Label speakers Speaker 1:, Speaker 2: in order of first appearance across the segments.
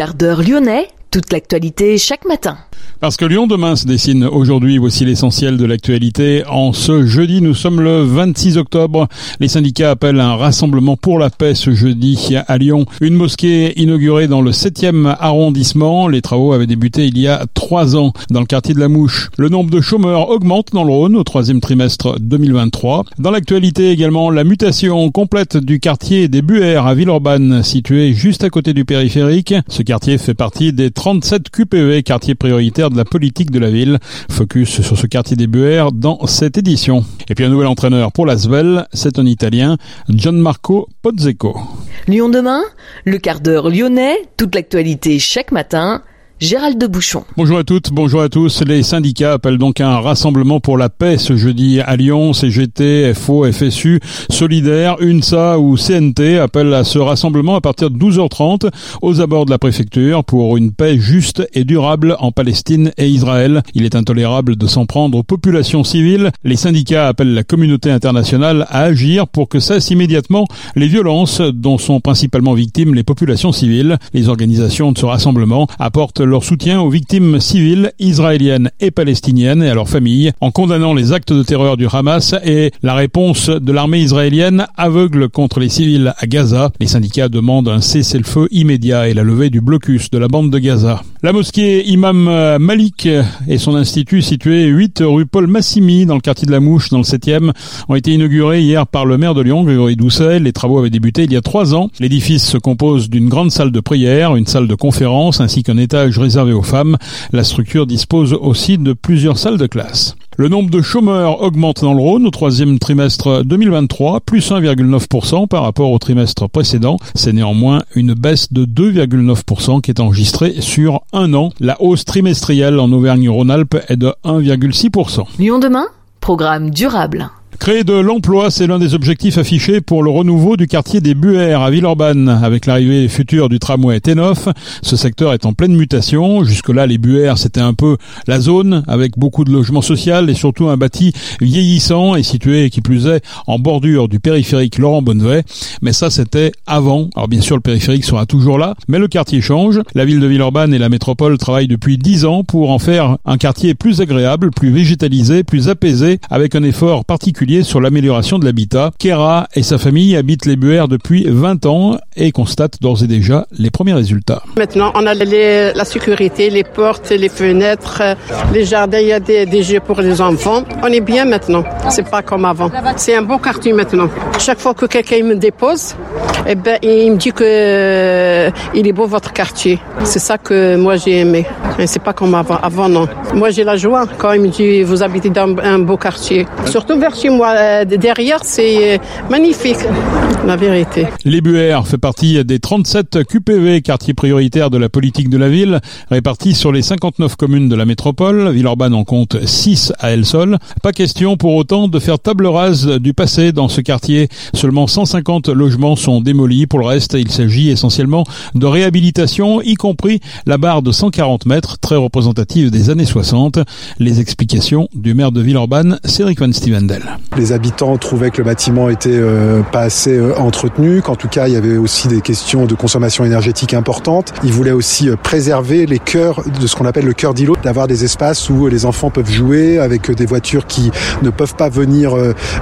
Speaker 1: quart d'heure lyonnais, toute l'actualité chaque matin.
Speaker 2: Parce que Lyon demain se dessine aujourd'hui, voici l'essentiel de l'actualité. En ce jeudi, nous sommes le 26 octobre. Les syndicats appellent un rassemblement pour la paix ce jeudi à Lyon. Une mosquée inaugurée dans le 7e arrondissement. Les travaux avaient débuté il y a trois ans dans le quartier de la Mouche. Le nombre de chômeurs augmente dans le Rhône au troisième trimestre 2023. Dans l'actualité également, la mutation complète du quartier des Buères à Villeurbanne, situé juste à côté du périphérique. Ce quartier fait partie des 37 QPV, quartiers prioritaires de la politique de la ville. Focus sur ce quartier des Buères dans cette édition. Et puis un nouvel entraîneur pour l'Asvel, c'est un Italien, Gianmarco Pozzeco.
Speaker 1: Lyon demain, le quart d'heure lyonnais, toute l'actualité chaque matin Gérald de Bouchon.
Speaker 2: Bonjour à toutes, bonjour à tous. Les syndicats appellent donc un rassemblement pour la paix ce jeudi à Lyon. CGT, FO, FSU, Solidaire, UNSA ou CNT appellent à ce rassemblement à partir de 12h30 aux abords de la préfecture pour une paix juste et durable en Palestine et Israël. Il est intolérable de s'en prendre aux populations civiles. Les syndicats appellent la communauté internationale à agir pour que cessent immédiatement les violences dont sont principalement victimes les populations civiles. Les organisations de ce rassemblement apportent leur soutien aux victimes civiles israéliennes et palestiniennes et à leurs familles en condamnant les actes de terreur du Hamas et la réponse de l'armée israélienne aveugle contre les civils à Gaza. Les syndicats demandent un cessez-le-feu immédiat et la levée du blocus de la bande de Gaza. La mosquée Imam Malik et son institut situé 8 rue Paul Massimi dans le quartier de la Mouche dans le 7e ont été inaugurés hier par le maire de Lyon, Grégory Doucet. Les travaux avaient débuté il y a trois ans. L'édifice se compose d'une grande salle de prière, une salle de conférence ainsi qu'un étage réservé aux femmes. La structure dispose aussi de plusieurs salles de classe. Le nombre de chômeurs augmente dans le Rhône au troisième trimestre 2023, plus 1,9% par rapport au trimestre précédent. C'est néanmoins une baisse de 2,9% qui est enregistrée sur un an. La hausse trimestrielle en Auvergne-Rhône-Alpes est de 1,6%.
Speaker 1: Lyon demain, programme durable.
Speaker 2: Créer de l'emploi, c'est l'un des objectifs affichés pour le renouveau du quartier des Buères à Villeurbanne. Avec l'arrivée future du tramway T9, ce secteur est en pleine mutation. Jusque-là, les Buères, c'était un peu la zone avec beaucoup de logements sociaux et surtout un bâti vieillissant et situé, qui plus est, en bordure du périphérique Laurent Bonnevet. Mais ça, c'était avant. Alors bien sûr, le périphérique sera toujours là, mais le quartier change. La ville de Villeurbanne et la métropole travaillent depuis dix ans pour en faire un quartier plus agréable, plus végétalisé, plus apaisé, avec un effort particulier sur l'amélioration de l'habitat. Kera et sa famille habitent les Buères depuis 20 ans et constatent d'ores et déjà les premiers résultats.
Speaker 3: Maintenant, on a la sécurité, les portes, les fenêtres, les jardins, il y a des, jeux pour les enfants. On est bien maintenant. C'est pas comme avant. C'est un bon quartier maintenant. Chaque fois que quelqu'un me dépose, eh ben, il me dit que euh, il est beau votre quartier. C'est ça que moi j'ai aimé. C'est pas comme avant. Avant non. Moi j'ai la joie quand il me dit vous habitez dans un beau quartier. Surtout vers chez moi euh, derrière, c'est euh, magnifique, la vérité.
Speaker 2: Les Buères fait partie des 37 QPV, quartiers prioritaires de la politique de la ville, répartis sur les 59 communes de la métropole. Villeurbanne en compte 6 à elle seule. Pas question pour autant de faire table rase du passé dans ce quartier. Seulement 150 logements sont démolis. Pour le reste, il s'agit essentiellement de réhabilitation, y compris la barre de 140 mètres, très représentative des années 60. Les explications du maire de Villeurbanne, Cédric Van Stevendel.
Speaker 4: Les habitants trouvaient que le bâtiment était euh, pas assez euh, entretenu, qu'en tout cas il y avait aussi des questions de consommation énergétique importantes. Ils voulaient aussi euh, préserver les cœurs de ce qu'on appelle le cœur d'îlot, d'avoir des espaces où les enfants peuvent jouer avec des voitures qui ne peuvent pas venir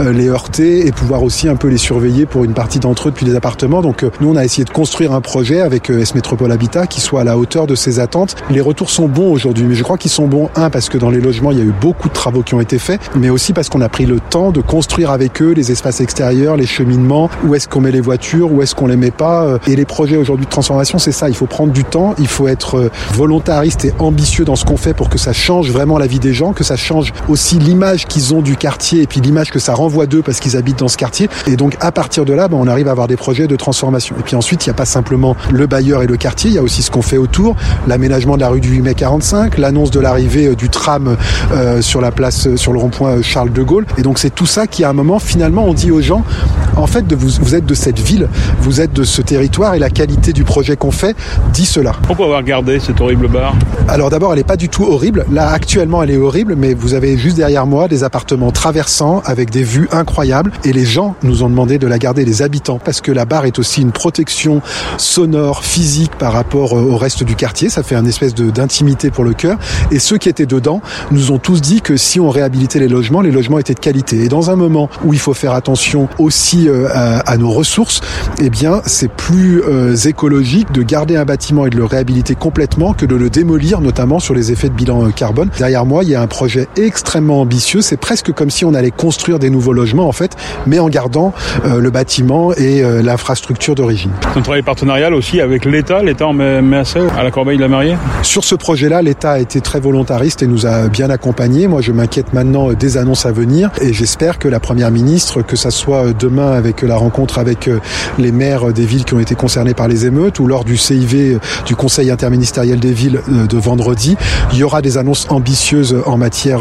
Speaker 4: les heurter et pouvoir aussi un peu les surveiller pour une partie d'entre eux depuis les appartements. Donc nous on a essayé de construire un projet avec S Métropole Habitat qui soit à la hauteur de ces attentes. Les retours sont bons aujourd'hui, mais je crois qu'ils sont bons un parce que dans les logements il y a eu beaucoup de travaux qui ont été faits, mais aussi parce qu'on a pris le temps de construire avec eux les espaces extérieurs, les cheminements, où est-ce qu'on met les voitures, où est-ce qu'on les met pas. Euh, et les projets aujourd'hui de transformation, c'est ça. Il faut prendre du temps, il faut être euh, volontariste et ambitieux dans ce qu'on fait pour que ça change vraiment la vie des gens, que ça change aussi l'image qu'ils ont du quartier et puis l'image que ça renvoie d'eux parce qu'ils habitent dans ce quartier. Et donc à partir de là, ben, on arrive à avoir des projets de transformation. Et puis ensuite, il n'y a pas simplement le bailleur et le quartier, il y a aussi ce qu'on fait autour, l'aménagement de la rue du 8 mai 45, l'annonce de l'arrivée euh, du tram sur la place, sur le rond-point Charles de Gaulle. Et donc c'est tout ça qui à un moment finalement on dit aux gens en fait de vous, vous êtes de cette ville, vous êtes de ce territoire et la qualité du projet qu'on fait dit cela.
Speaker 2: Pourquoi avoir gardé cette horrible barre
Speaker 4: Alors d'abord elle n'est pas du tout horrible. Là actuellement elle est horrible mais vous avez juste derrière moi des appartements traversants avec des vues incroyables et les gens nous ont demandé de la garder, les habitants, parce que la barre est aussi une protection sonore, physique par rapport au reste du quartier. Ça fait un espèce d'intimité pour le cœur. Et ceux qui étaient dedans nous ont tous dit que si on réhabilitait les logements, les logements étaient de qualité. Et dans un moment où il faut faire attention aussi euh, à, à, nos ressources, eh bien, c'est plus euh, écologique de garder un bâtiment et de le réhabiliter complètement que de le démolir, notamment sur les effets de bilan carbone. Derrière moi, il y a un projet extrêmement ambitieux. C'est presque comme si on allait construire des nouveaux logements, en fait, mais en gardant euh, le bâtiment et euh, l'infrastructure d'origine.
Speaker 2: Un travail partenarial aussi avec l'État. L'État en met, met assez à la corbeille de la mariée
Speaker 4: Sur ce projet-là, l'État a été très volontariste et nous a bien accompagnés. Moi, je m'inquiète maintenant des annonces à venir et j'espère que la Première ministre, que ça soit demain avec la rencontre avec les maires des villes qui ont été concernées par les émeutes ou lors du CIV, du Conseil interministériel des villes de vendredi, il y aura des annonces ambitieuses en matière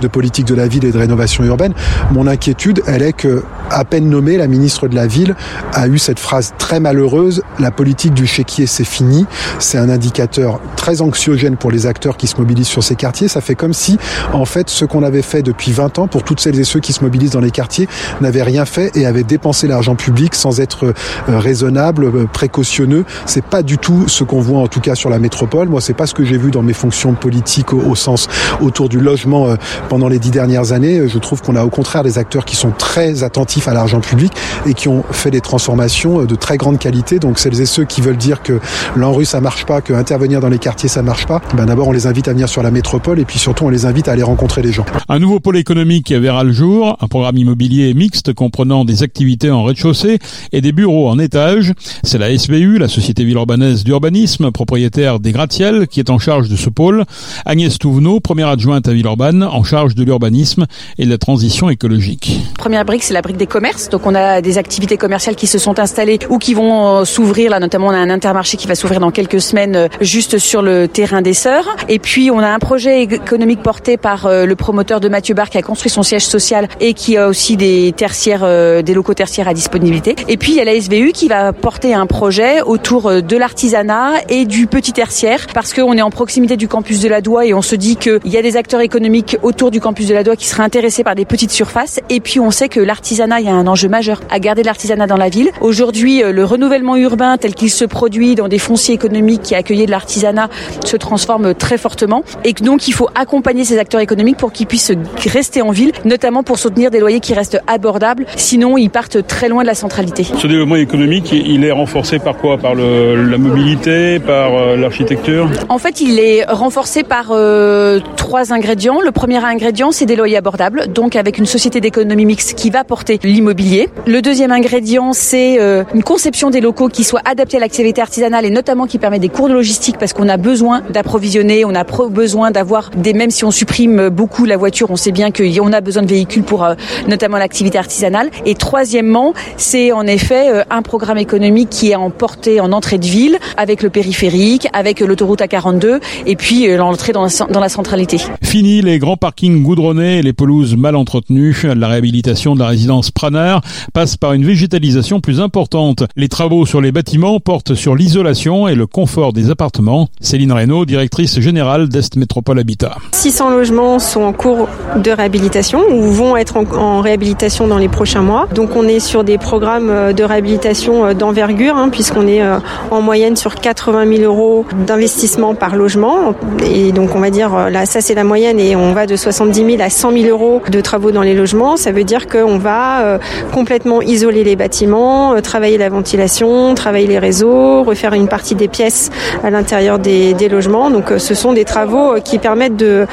Speaker 4: de politique de la ville et de rénovation urbaine. Mon inquiétude, elle est que, à peine nommée, la ministre de la Ville a eu cette phrase très malheureuse la politique du chéquier, c'est fini. C'est un indicateur très anxiogène pour les acteurs qui se mobilisent sur ces quartiers. Ça fait comme si, en fait, ce qu'on avait fait depuis 20 ans pour toutes celles et ceux qui se mobilisent dans les quartiers n'avaient rien fait et avaient dépensé l'argent public sans être raisonnable, précautionneux. C'est pas du tout ce qu'on voit en tout cas sur la métropole. Moi, c'est pas ce que j'ai vu dans mes fonctions politiques au, sens autour du logement euh, pendant les dix dernières années. Je trouve qu'on a au contraire des acteurs qui sont très attentifs à l'argent public et qui ont fait des transformations de très grande qualité. Donc celles et ceux qui veulent dire que l'ANRU ça marche pas, que intervenir dans les quartiers ça marche pas, ben d'abord on les invite à venir sur la métropole et puis surtout on les invite à aller rencontrer les gens.
Speaker 2: Un nouveau pôle économique verra le jour, un programme immobilier mixte comprenant des activités en rez-de-chaussée et des bureaux en étage. C'est la SVU, la Société Villeurbanaise d'Urbanisme, propriétaire des gratte-ciels, qui est en charge de ce pôle. Agnès Touvenot, première adjointe à Villeurbanne, en charge de l'urbanisme et de la transition écologique.
Speaker 5: Première brique, c'est la brique des commerces. Donc on a des activités commerciales qui se sont installées ou qui vont euh, s'ouvrir. Là, notamment, on a un intermarché qui va s'ouvrir dans quelques semaines euh, juste sur le terrain des Sœurs. Et puis, on a un projet économique porté par euh, le promoteur de Mathieu Bar qui a construit son siège social et qui a aussi des tertiaires, des locaux tertiaires à disponibilité. Et puis, il y a la SVU qui va porter un projet autour de l'artisanat et du petit tertiaire parce qu'on est en proximité du campus de la Doua et on se dit qu'il y a des acteurs économiques autour du campus de la Doua qui seraient intéressés par des petites surfaces. Et puis, on sait que l'artisanat, il y a un enjeu majeur à garder l'artisanat dans la ville. Aujourd'hui, le renouvellement urbain tel qu'il se produit dans des fonciers économiques qui accueillaient de l'artisanat se transforme très fortement et donc il faut accompagner ces acteurs économiques pour qu'ils puissent rester en ville, notamment pour soutenir des loyers qui restent abordables. Sinon, ils partent très loin de la centralité.
Speaker 2: Ce développement économique, il est renforcé par quoi? Par le, la mobilité, par euh, l'architecture?
Speaker 5: En fait, il est renforcé par euh, trois ingrédients. Le premier ingrédient, c'est des loyers abordables, donc avec une société d'économie mixte qui va porter l'immobilier. Le deuxième ingrédient, c'est euh, une conception des locaux qui soit adaptée à l'activité artisanale et notamment qui permet des cours de logistique parce qu'on a besoin d'approvisionner, on a besoin d'avoir des, même si on supprime beaucoup la voiture, on sait bien qu'on a besoin de véhicules pour euh, notamment l'activité artisanale. Et troisièmement, c'est en effet euh, un programme économique qui est en portée en entrée de ville avec le périphérique, avec l'autoroute A42 et puis euh, l'entrée dans, la, dans la centralité.
Speaker 2: Fini les grands parkings goudronnés et les pelouses mal entretenues. La réhabilitation de la résidence Praner passe par une végétalisation plus importante. Les travaux sur les bâtiments portent sur l'isolation et le confort des appartements. Céline Reynaud, directrice générale d'Est Métropole Habitat.
Speaker 6: 600 logements sont en cours de réhabilitation ou vont être en, réhabilitation dans les prochains mois. Donc on est sur des programmes de réhabilitation d'envergure hein, puisqu'on est en moyenne sur 80 000 euros d'investissement par logement. Et donc on va dire là ça c'est la moyenne et on va de 70 000 à 100 000 euros de travaux dans les logements. Ça veut dire qu'on va euh, complètement isoler les bâtiments, euh, travailler la ventilation, travailler les réseaux, refaire une partie des pièces à l'intérieur des, logements. Donc euh, ce sont des travaux qui permettent de,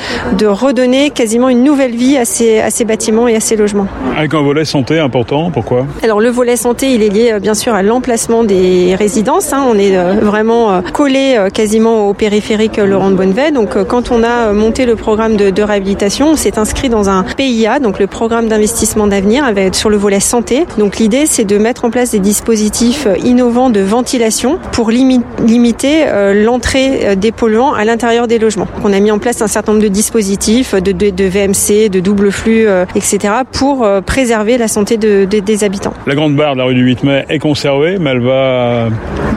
Speaker 6: redonner quasiment une nouvelle vie à ces bâtiments et à ces logements.
Speaker 2: Avec un volet santé important, pourquoi?
Speaker 6: Alors le volet santé, il est lié bien sûr à l'emplacement des résidences. Hein. On est vraiment collé quasiment au périphérique Laurent de Bonnevet. Donc quand on a monté le programme de, de réhabilitation, on s'est inscrit dans un PIA, donc le programme d'investissement d'avenir, sur le volet santé. Donc l'idée, c'est de mettre en place des dispositifs innovants de ventilation pour limi limiter euh, l'entrée des polluants à l'intérieur des logements. On a mis en place un certain nombre de dispositifs de, de, de VMC, de double flux euh, etc., pour préserver la santé de, des habitants.
Speaker 2: La grande barre de la rue du 8 mai est conservée, mais elle va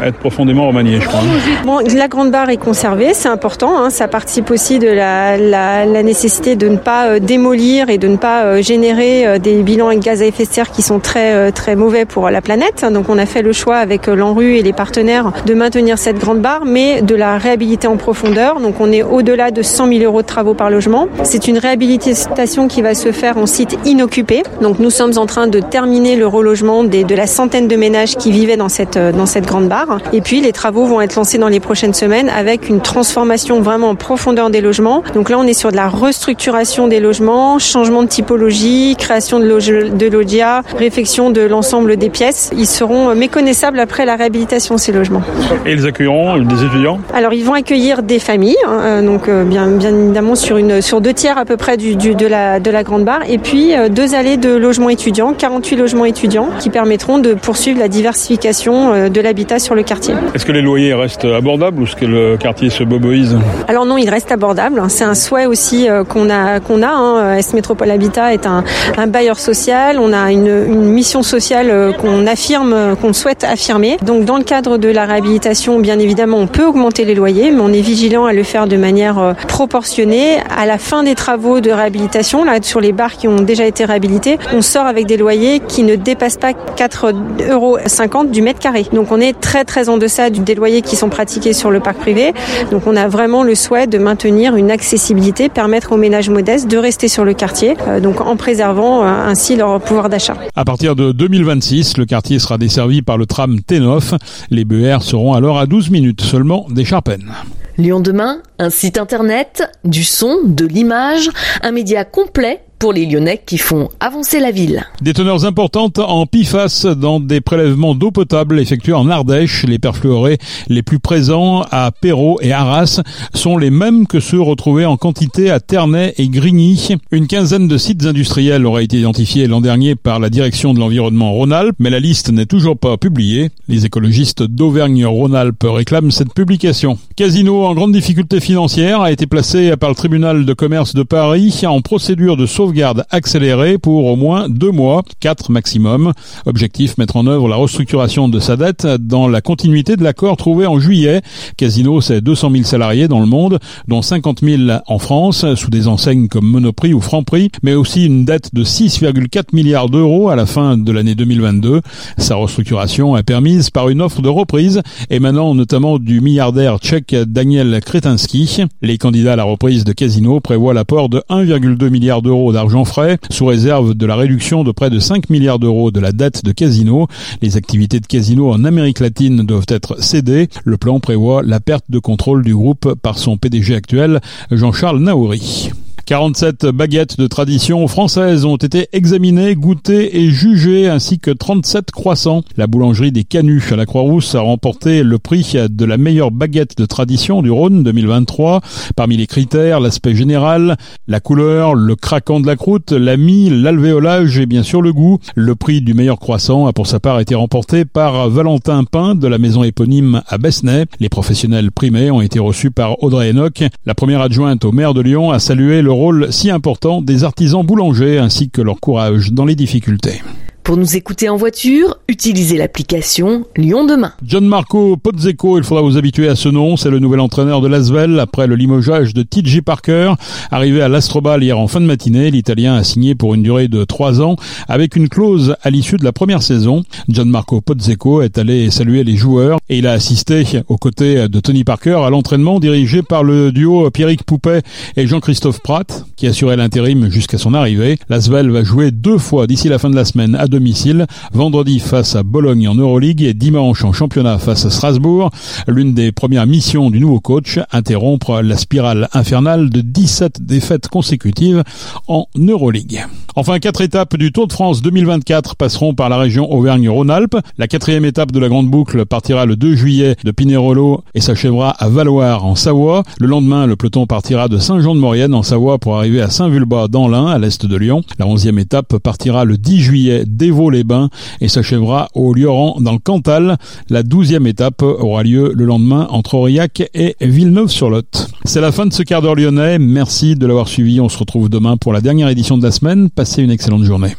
Speaker 2: être profondément remaniée, je crois.
Speaker 6: Bon, la grande barre est conservée, c'est important. Hein, ça participe aussi de la, la, la, nécessité de ne pas démolir et de ne pas générer des bilans avec gaz à effet de serre qui sont très très mauvais pour la planète. Donc on a fait le choix avec l'ANRU et les partenaires de maintenir cette grande barre, mais de la réhabiliter en profondeur. Donc on est au-delà de 100 000 euros de travaux par logement. C'est une réhabilitation qui va se faire en site inoccupé. Donc nous sommes en train de terminer le relogement des, de la centaine de ménages qui vivaient dans cette, dans cette grande barre. Et puis les travaux vont être lancés dans les prochaines semaines avec une transformation vraiment en profondeur des logements. Donc là on est sur de la restructuration des logements, changement de typologie, création de, loge, de logia, réfection de l'ensemble des pièces. Ils seront méconnaissables après la réhabilitation ces logements.
Speaker 2: Et ils accueilleront des étudiants
Speaker 6: Alors ils vont accueillir des familles, hein, euh, donc euh, bien, bien évidemment sur, une, sur deux tiers à peu près du, du de, la, de la grande barre, et puis euh, deux allées de logements étudiants, 48 logements étudiants, qui permettront de poursuivre la diversification de l'habitat sur le quartier.
Speaker 2: Est-ce que les loyers restent abordables ou est-ce que le quartier se boboise
Speaker 6: Alors non, il reste abordable. C'est un souhait aussi qu'on a. Qu'on a hein. Est Métropole Habitat est un, un bailleur social. On a une, une mission sociale qu'on affirme, qu'on souhaite affirmer. Donc dans le cadre de la réhabilitation, bien évidemment, on peut augmenter les loyers, mais on est vigilant à le faire de manière euh, proportionnée. À la fin des travaux de réhabilitation, là, sur les bars qui ont déjà été réhabilités, on sort avec des loyers qui ne dépassent pas 4,50 euros du mètre carré. Donc on est très très en deçà des loyers qui sont pratiqués sur le parc privé. Donc on a vraiment le souhait de maintenir une accessibilité, permettre aux ménages modestes de rester sur le quartier, euh, donc en préservant euh, ainsi leur pouvoir d'achat.
Speaker 2: À partir de 2026, le quartier sera desservi par le tram T9. Les BER seront alors à 12 minutes seulement des Charpennes.
Speaker 1: Lyon demain, un site internet, du son, de l'image, un média complet pour les Lyonnais qui font avancer la ville.
Speaker 2: Des teneurs importantes en PFAS dans des prélèvements d'eau potable effectués en Ardèche. Les perfluorés les plus présents à Perrault et Arras sont les mêmes que ceux retrouvés en quantité à Ternay et Grigny. Une quinzaine de sites industriels auraient été identifiés l'an dernier par la direction de l'environnement Rhône-Alpes, mais la liste n'est toujours pas publiée. Les écologistes d'Auvergne-Rhône-Alpes réclament cette publication. Casino en grande difficulté financière a été placé par le tribunal de commerce de Paris en procédure de sauvegarde garde accélérée pour au moins deux mois, quatre maximum. Objectif, mettre en œuvre la restructuration de sa dette dans la continuité de l'accord trouvé en juillet. Casino, c'est 200 000 salariés dans le monde, dont 50 000 en France, sous des enseignes comme Monoprix ou Franprix, mais aussi une dette de 6,4 milliards d'euros à la fin de l'année 2022. Sa restructuration est permise par une offre de reprise émanant notamment du milliardaire tchèque Daniel Kretinsky. Les candidats à la reprise de Casino prévoient l'apport de 1,2 milliard d'euros d'argent argent frais, sous réserve de la réduction de près de 5 milliards d'euros de la dette de Casino. Les activités de Casino en Amérique latine doivent être cédées. Le plan prévoit la perte de contrôle du groupe par son PDG actuel, Jean-Charles Naouri. 47 baguettes de tradition française ont été examinées, goûtées et jugées, ainsi que 37 croissants. La boulangerie des Canuts à la Croix-Rousse a remporté le prix de la meilleure baguette de tradition du Rhône 2023. Parmi les critères, l'aspect général, la couleur, le craquant de la croûte, la mie, l'alvéolage et bien sûr le goût. Le prix du meilleur croissant a pour sa part été remporté par Valentin Pain de la maison éponyme à Besnay. Les professionnels primés ont été reçus par Audrey Enoch. La première adjointe au maire de Lyon a salué le rôle si important des artisans boulangers ainsi que leur courage dans les difficultés.
Speaker 1: Pour nous écouter en voiture, utilisez l'application Lyon Demain.
Speaker 2: John Marco Pozzeco, il faudra vous habituer à ce nom, c'est le nouvel entraîneur de l'Asvel après le limogeage de TJ Parker. Arrivé à l'Astrobal hier en fin de matinée, l'Italien a signé pour une durée de trois ans avec une clause à l'issue de la première saison. John Marco Pozzeco est allé saluer les joueurs et il a assisté aux côtés de Tony Parker à l'entraînement dirigé par le duo Pierrick Poupet et Jean-Christophe Pratt qui assurait l'intérim jusqu'à son arrivée. L'Asvel va jouer deux fois d'ici la fin de la semaine à domicile, vendredi face à Bologne en Euroleague et dimanche en championnat face à Strasbourg. L'une des premières missions du nouveau coach, interrompre la spirale infernale de 17 défaites consécutives en Euroleague. Enfin, quatre étapes du Tour de France 2024 passeront par la région Auvergne-Rhône-Alpes. La quatrième étape de la grande boucle partira le 2 juillet de Pinerolo et s'achèvera à Valoir en Savoie. Le lendemain, le peloton partira de Saint-Jean-de-Maurienne en Savoie pour arriver à Saint-Vulbas dans l'Ain, à l'est de Lyon. La onzième étape partira le 10 juillet Dévaux-les-Bains et s'achèvera au Lioran dans le Cantal. La douzième étape aura lieu le lendemain entre Aurillac et Villeneuve-sur-Lot. C'est la fin de ce quart d'heure lyonnais. Merci de l'avoir suivi. On se retrouve demain pour la dernière édition de la semaine. Passez une excellente journée.